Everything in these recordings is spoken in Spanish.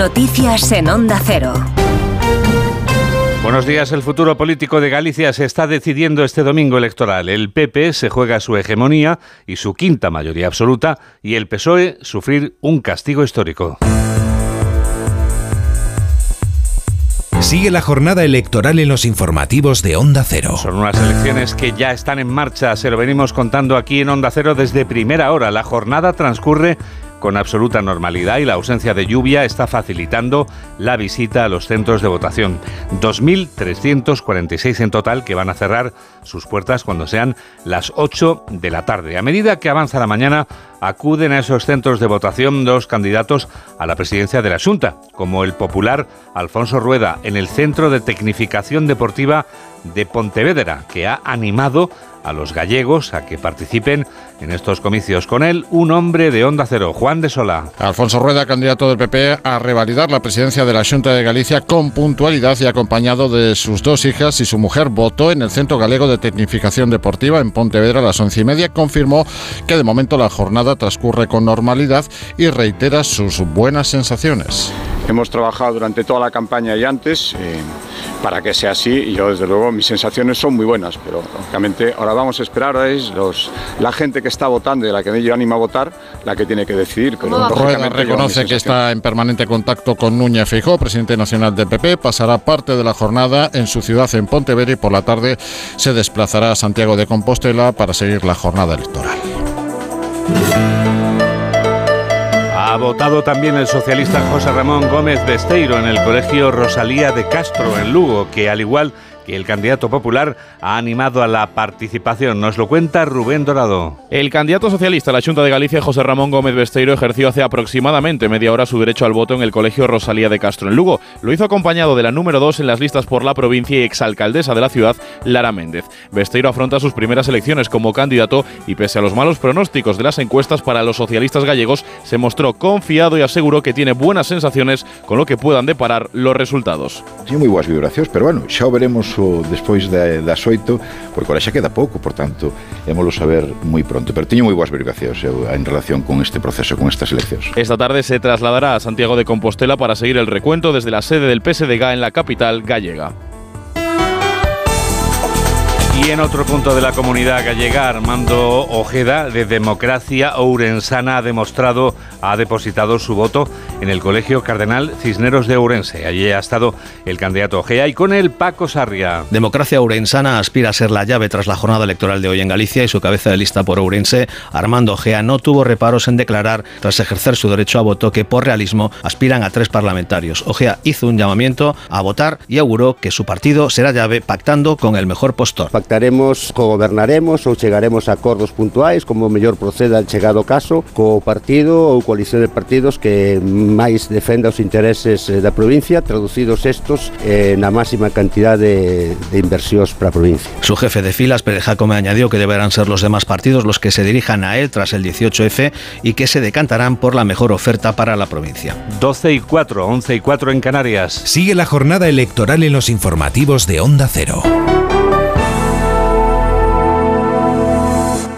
Noticias en Onda Cero. Buenos días. El futuro político de Galicia se está decidiendo este domingo electoral. El PP se juega su hegemonía y su quinta mayoría absoluta y el PSOE sufrir un castigo histórico. Sigue la jornada electoral en los informativos de Onda Cero. Son unas elecciones que ya están en marcha. Se lo venimos contando aquí en Onda Cero desde primera hora. La jornada transcurre con absoluta normalidad y la ausencia de lluvia está facilitando la visita a los centros de votación. 2.346 en total que van a cerrar sus puertas cuando sean las 8 de la tarde. A medida que avanza la mañana, acuden a esos centros de votación dos candidatos a la presidencia de la Junta, como el popular Alfonso Rueda en el Centro de Tecnificación Deportiva de Pontevedra, que ha animado a los gallegos a que participen en estos comicios. Con él, un hombre de Onda Cero, Juan de Sola. Alfonso Rueda, candidato del PP a revalidar la presidencia de la Junta de Galicia con puntualidad y acompañado de sus dos hijas y su mujer, votó en el Centro Galego de Tecnificación Deportiva en Pontevedra a las once y media. Confirmó que de momento la jornada transcurre con normalidad y reitera sus buenas sensaciones. Hemos trabajado durante toda la campaña y antes eh, para que sea así y yo desde luego mis sensaciones son muy buenas, pero lógicamente ahora vamos a esperar, es los, la gente que está votando y la que yo animo a votar la que tiene que decidir. Pero Rueda reconoce que está en permanente contacto con Núñez Feijóo, presidente nacional del PP, pasará parte de la jornada en su ciudad en Pontevedra y por la tarde se desplazará a Santiago de Compostela para seguir la jornada electoral. Ha votado también el socialista José Ramón Gómez Besteiro en el Colegio Rosalía de Castro, en Lugo, que al igual que el candidato popular ha animado a la participación. Nos lo cuenta Rubén Dorado. El candidato socialista a la Junta de Galicia, José Ramón Gómez Besteiro, ejerció hace aproximadamente media hora su derecho al voto en el Colegio Rosalía de Castro en Lugo. Lo hizo acompañado de la número 2 en las listas por la provincia y exalcaldesa de la ciudad, Lara Méndez. Besteiro afronta sus primeras elecciones como candidato y pese a los malos pronósticos de las encuestas para los socialistas gallegos, se mostró confiado y aseguró que tiene buenas sensaciones con lo que puedan deparar los resultados. Sí, muy buenas vibraciones, pero bueno, ya veremos o despois de, das oito, porque ahora xa queda pouco, por tanto, émolo saber moi pronto. Pero teño moi boas verificacións eu, en relación con este proceso, con estas eleccións. Esta tarde se trasladará a Santiago de Compostela para seguir el recuento desde la sede del PSDG en la capital gallega. Y en otro punto de la comunidad gallega, Armando Ojeda, de Democracia Ourensana, ha demostrado, ha depositado su voto en el Colegio Cardenal Cisneros de Ourense. Allí ha estado el candidato Ojeda y con él Paco Sarria. Democracia Ourensana aspira a ser la llave tras la jornada electoral de hoy en Galicia y su cabeza de lista por Ourense, Armando Ojeda, no tuvo reparos en declarar, tras ejercer su derecho a voto, que por realismo aspiran a tres parlamentarios. Ojea hizo un llamamiento a votar y auguró que su partido será llave pactando con el mejor postor. Pactaremos, cogobernaremos ou chegaremos a acordos puntuais como mellor proceda el chegado caso co partido ou coalición de partidos que máis defenda os intereses eh, da provincia traducidos estos eh, na máxima cantidad de, de inversións para a provincia. Su jefe de filas, Pérez Jacome, añadió que deberán ser los demás partidos los que se dirijan a él tras el 18F y que se decantarán por la mejor oferta para la provincia. 12 y 4, 11 y 4 en Canarias. Sigue la jornada electoral en los informativos de Onda Cero.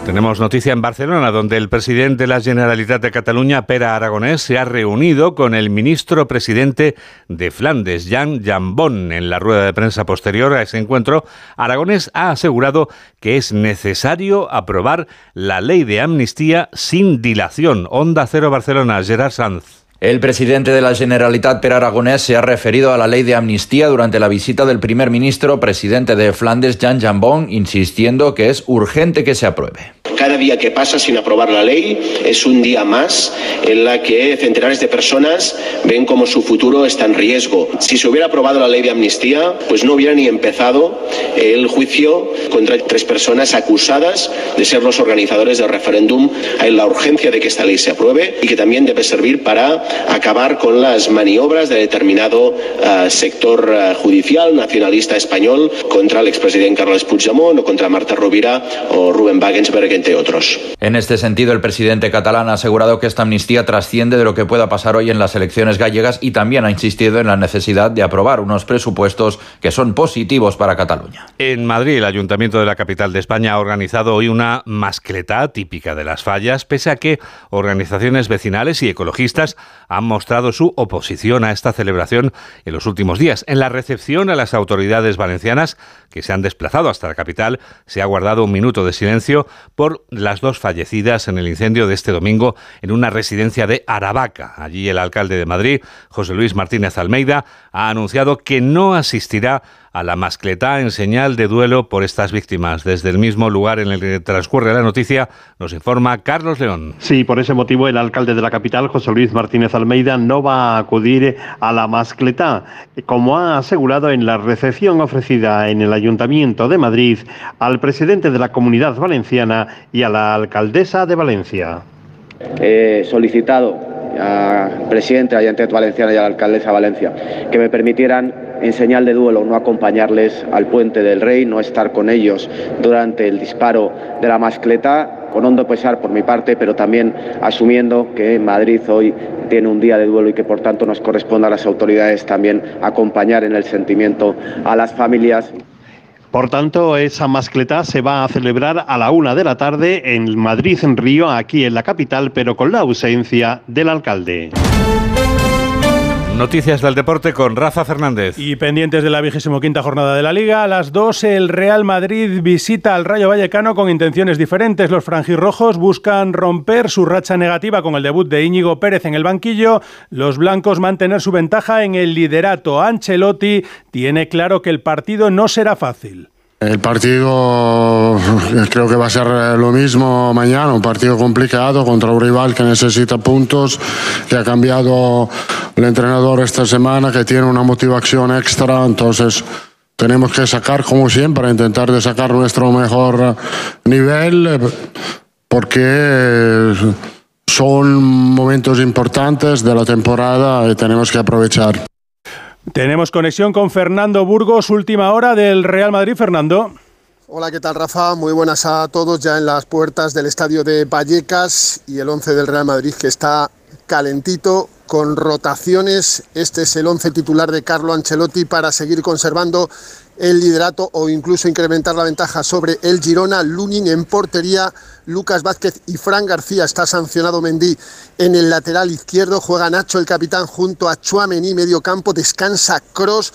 Tenemos noticia en Barcelona, donde el presidente de la Generalitat de Cataluña, Pere Aragonés, se ha reunido con el ministro presidente de Flandes, Jean Jambon. En la rueda de prensa posterior a ese encuentro, Aragonés ha asegurado que es necesario aprobar la ley de amnistía sin dilación. Onda Cero Barcelona, Gerard Sanz. El presidente de la Generalitat, Per Aragonés, se ha referido a la ley de amnistía durante la visita del primer ministro presidente de Flandes, Jean Jambon, insistiendo que es urgente que se apruebe. Cada día que pasa sin aprobar la ley es un día más en la que centenares de personas ven como su futuro está en riesgo. Si se hubiera aprobado la ley de amnistía, pues no hubiera ni empezado el juicio contra tres personas acusadas de ser los organizadores del referéndum. Hay la urgencia de que esta ley se apruebe y que también debe servir para acabar con las maniobras de determinado uh, sector uh, judicial nacionalista español contra el expresidente Carles Puigdemont o contra Marta Rovira o Rubén Wagensberg, entre otros. En este sentido, el presidente catalán ha asegurado que esta amnistía trasciende de lo que pueda pasar hoy en las elecciones gallegas y también ha insistido en la necesidad de aprobar unos presupuestos que son positivos para Cataluña. En Madrid, el Ayuntamiento de la capital de España ha organizado hoy una mascleta típica de las fallas, pese a que organizaciones vecinales y ecologistas han mostrado su oposición a esta celebración en los últimos días. En la recepción a las autoridades valencianas que se han desplazado hasta la capital, se ha guardado un minuto de silencio por las dos fallecidas en el incendio de este domingo en una residencia de Aravaca. Allí el alcalde de Madrid, José Luis Martínez Almeida, ha anunciado que no asistirá a la mascletá en señal de duelo por estas víctimas. Desde el mismo lugar en el que transcurre la noticia, nos informa Carlos León. Sí, por ese motivo el alcalde de la capital, José Luis Martínez Almeida, no va a acudir a la mascletá, como ha asegurado en la recepción ofrecida en el Ayuntamiento de Madrid al presidente de la Comunidad Valenciana y a la alcaldesa de Valencia. He solicitado al presidente de la Valenciana y a la alcaldesa de Valencia que me permitieran en señal de duelo no acompañarles al puente del Rey, no estar con ellos durante el disparo de la mascleta, con hondo pesar por mi parte, pero también asumiendo que Madrid hoy tiene un día de duelo y que por tanto nos corresponde a las autoridades también acompañar en el sentimiento a las familias. Por tanto, esa mascleta se va a celebrar a la una de la tarde en Madrid, en Río, aquí en la capital, pero con la ausencia del alcalde. Noticias del deporte con Rafa Fernández. Y pendientes de la vigésimo quinta jornada de la Liga, a las 2 el Real Madrid visita al Rayo Vallecano con intenciones diferentes. Los franjirrojos buscan romper su racha negativa con el debut de Íñigo Pérez en el banquillo. Los blancos mantener su ventaja en el liderato. Ancelotti tiene claro que el partido no será fácil. El partido creo que va a ser lo mismo mañana, un partido complicado contra un rival que necesita puntos, que ha cambiado el entrenador esta semana, que tiene una motivación extra, entonces tenemos que sacar como siempre, intentar de sacar nuestro mejor nivel, porque son momentos importantes de la temporada y tenemos que aprovechar. Tenemos conexión con Fernando Burgos, última hora del Real Madrid. Fernando. Hola, ¿qué tal Rafa? Muy buenas a todos ya en las puertas del estadio de Vallecas y el 11 del Real Madrid que está calentito con rotaciones. Este es el 11 titular de Carlo Ancelotti para seguir conservando el liderato o incluso incrementar la ventaja sobre el Girona. Lunin en portería, Lucas Vázquez y Fran García. Está sancionado Mendy en el lateral izquierdo. Juega Nacho, el capitán, junto a Chuamení, medio campo. Descansa Cross.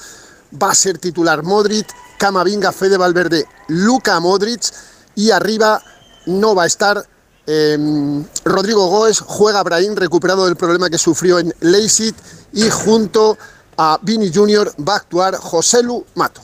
Va a ser titular Modric, Camavinga, Fede Valverde, Luca Modric. Y arriba no va a estar em, Rodrigo Goes. Juega Brahim, recuperado del problema que sufrió en Leipzig. Y junto a Vini Junior va a actuar Joselu Mato.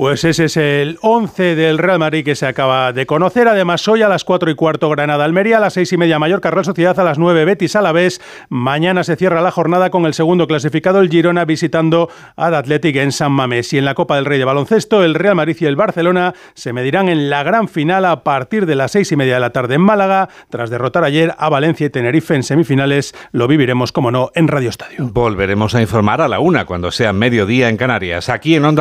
Pues ese es el 11 del Real Madrid que se acaba de conocer. Además, hoy a las 4 y cuarto Granada-Almería, a las 6 y media Mallorca Real Sociedad, a las 9 Betis Alavés. Mañana se cierra la jornada con el segundo clasificado, el Girona, visitando al Athletic en San Mamés. Y en la Copa del Rey de Baloncesto, el Real Madrid y el Barcelona se medirán en la gran final a partir de las 6 y media de la tarde en Málaga. Tras derrotar ayer a Valencia y Tenerife en semifinales, lo viviremos, como no, en Radio Estadio. Volveremos a informar a la una cuando sea mediodía en Canarias. Aquí en Onda